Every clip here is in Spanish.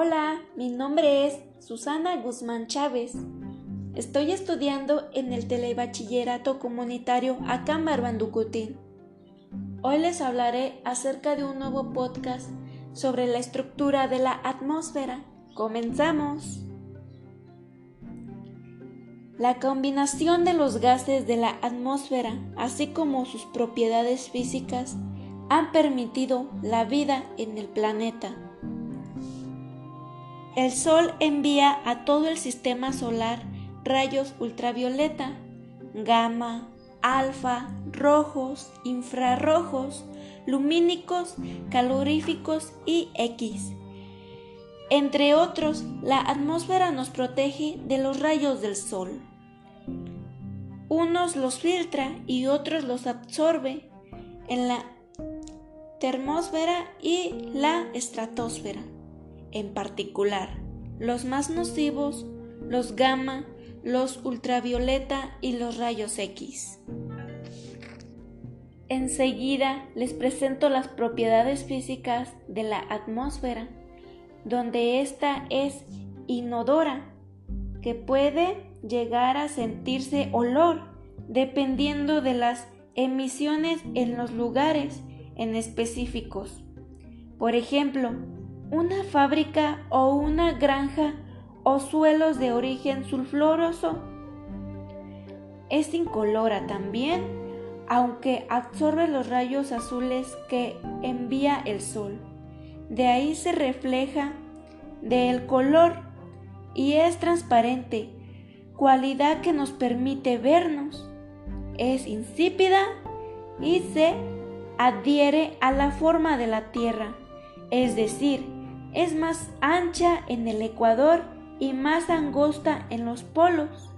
Hola, mi nombre es Susana Guzmán Chávez. Estoy estudiando en el Telebachillerato Comunitario Acámbaro Banducutín. Hoy les hablaré acerca de un nuevo podcast sobre la estructura de la atmósfera. ¡Comenzamos! La combinación de los gases de la atmósfera, así como sus propiedades físicas, han permitido la vida en el planeta. El Sol envía a todo el sistema solar rayos ultravioleta, gamma, alfa, rojos, infrarrojos, lumínicos, caloríficos y X. Entre otros, la atmósfera nos protege de los rayos del Sol. Unos los filtra y otros los absorbe en la termósfera y la estratosfera en particular, los más nocivos, los gamma, los ultravioleta y los rayos X. Enseguida les presento las propiedades físicas de la atmósfera, donde ésta es inodora, que puede llegar a sentirse olor dependiendo de las emisiones en los lugares en específicos. Por ejemplo, una fábrica o una granja o suelos de origen sulfuroso. Es incolora también, aunque absorbe los rayos azules que envía el sol. De ahí se refleja del color y es transparente, cualidad que nos permite vernos. Es insípida y se adhiere a la forma de la Tierra, es decir, es más ancha en el ecuador y más angosta en los polos.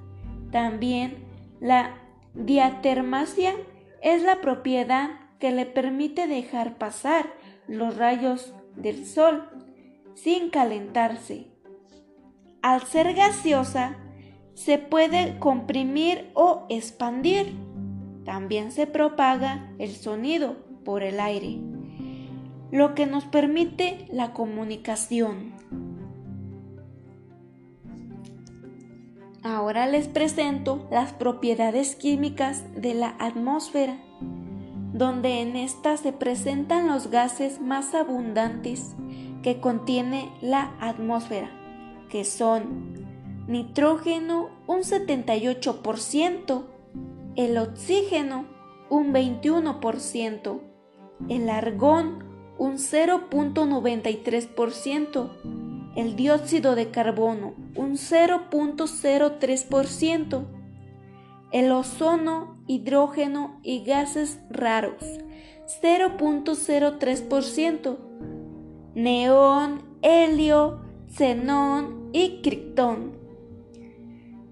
También la diatermasia es la propiedad que le permite dejar pasar los rayos del sol sin calentarse. Al ser gaseosa, se puede comprimir o expandir. También se propaga el sonido por el aire lo que nos permite la comunicación. Ahora les presento las propiedades químicas de la atmósfera, donde en esta se presentan los gases más abundantes que contiene la atmósfera, que son nitrógeno un 78%, el oxígeno un 21%, el argón un 0.93%, el dióxido de carbono un 0.03%, el ozono, hidrógeno y gases raros 0.03%, neón, helio, xenón y criptón.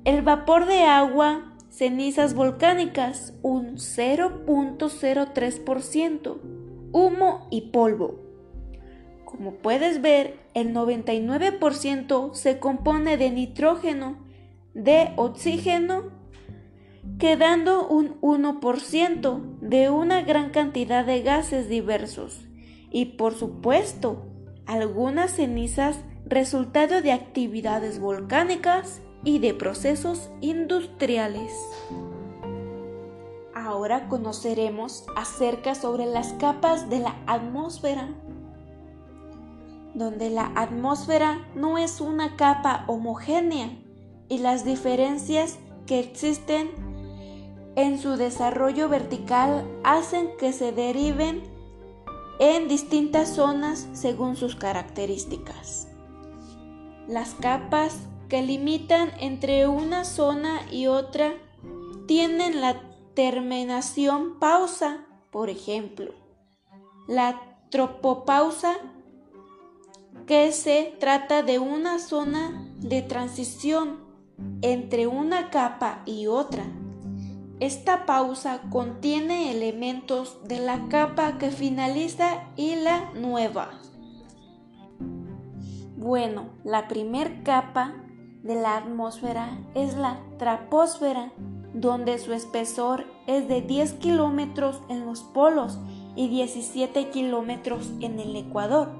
El vapor de agua, cenizas volcánicas un 0.03% humo y polvo. Como puedes ver, el 99% se compone de nitrógeno, de oxígeno, quedando un 1% de una gran cantidad de gases diversos y por supuesto algunas cenizas resultado de actividades volcánicas y de procesos industriales. Ahora conoceremos acerca sobre las capas de la atmósfera, donde la atmósfera no es una capa homogénea y las diferencias que existen en su desarrollo vertical hacen que se deriven en distintas zonas según sus características. Las capas que limitan entre una zona y otra tienen la terminación pausa, por ejemplo, la tropopausa, que se trata de una zona de transición entre una capa y otra. Esta pausa contiene elementos de la capa que finaliza y la nueva. Bueno, la primer capa de la atmósfera es la traposfera donde su espesor es de 10 kilómetros en los polos y 17 kilómetros en el Ecuador.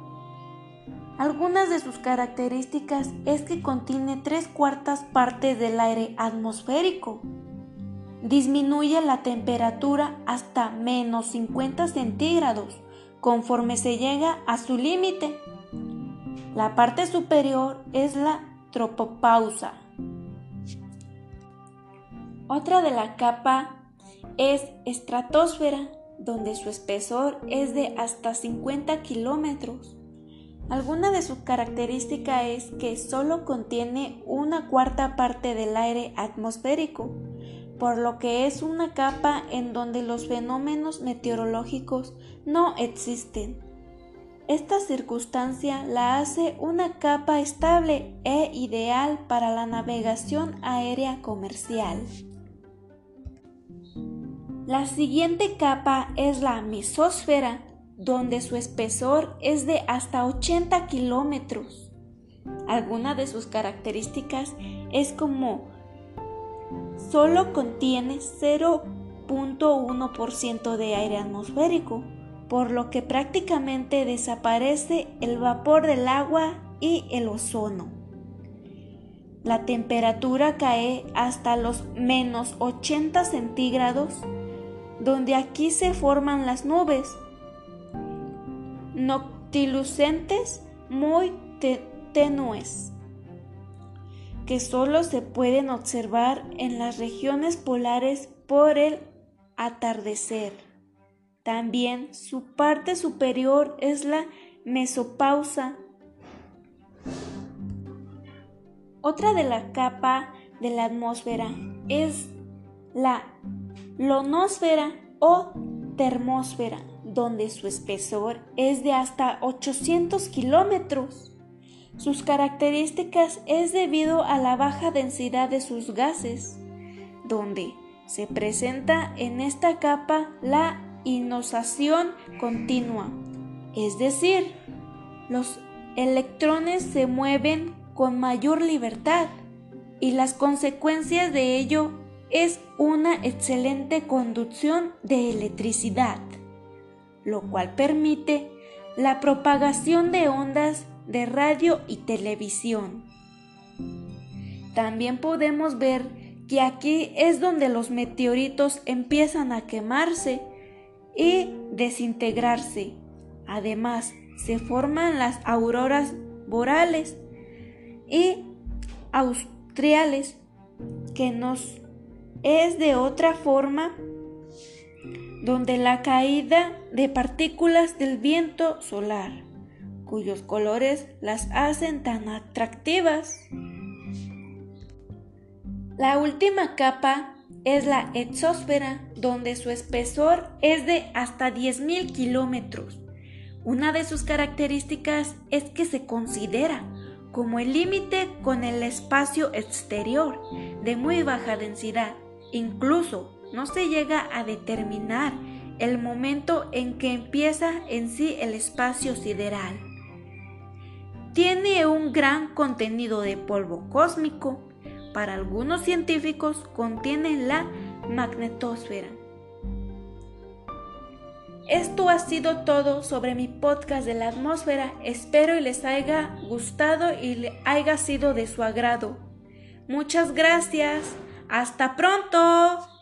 Algunas de sus características es que contiene tres cuartas partes del aire atmosférico. Disminuye la temperatura hasta menos 50 centígrados conforme se llega a su límite. La parte superior es la tropopausa. Otra de la capa es estratosfera, donde su espesor es de hasta 50 kilómetros. Alguna de sus características es que solo contiene una cuarta parte del aire atmosférico, por lo que es una capa en donde los fenómenos meteorológicos no existen. Esta circunstancia la hace una capa estable e ideal para la navegación aérea comercial. La siguiente capa es la mesósfera, donde su espesor es de hasta 80 kilómetros. Alguna de sus características es como solo contiene 0.1% de aire atmosférico, por lo que prácticamente desaparece el vapor del agua y el ozono. La temperatura cae hasta los menos 80 centígrados, donde aquí se forman las nubes noctilucentes muy tenues que solo se pueden observar en las regiones polares por el atardecer. También su parte superior es la mesopausa. Otra de la capa de la atmósfera es la lonosfera o termósfera donde su espesor es de hasta 800 kilómetros. Sus características es debido a la baja densidad de sus gases, donde se presenta en esta capa la inosación continua, es decir, los electrones se mueven con mayor libertad y las consecuencias de ello es una excelente conducción de electricidad lo cual permite la propagación de ondas de radio y televisión. También podemos ver que aquí es donde los meteoritos empiezan a quemarse y desintegrarse. Además, se forman las auroras boreales y australes, que nos es de otra forma donde la caída de partículas del viento solar, cuyos colores las hacen tan atractivas. La última capa es la exósfera, donde su espesor es de hasta 10.000 kilómetros. Una de sus características es que se considera como el límite con el espacio exterior de muy baja densidad. Incluso no se llega a determinar el momento en que empieza en sí el espacio sideral. Tiene un gran contenido de polvo cósmico. Para algunos científicos contiene la magnetosfera. Esto ha sido todo sobre mi podcast de la atmósfera. Espero y les haya gustado y le haya sido de su agrado. Muchas gracias. Hasta pronto.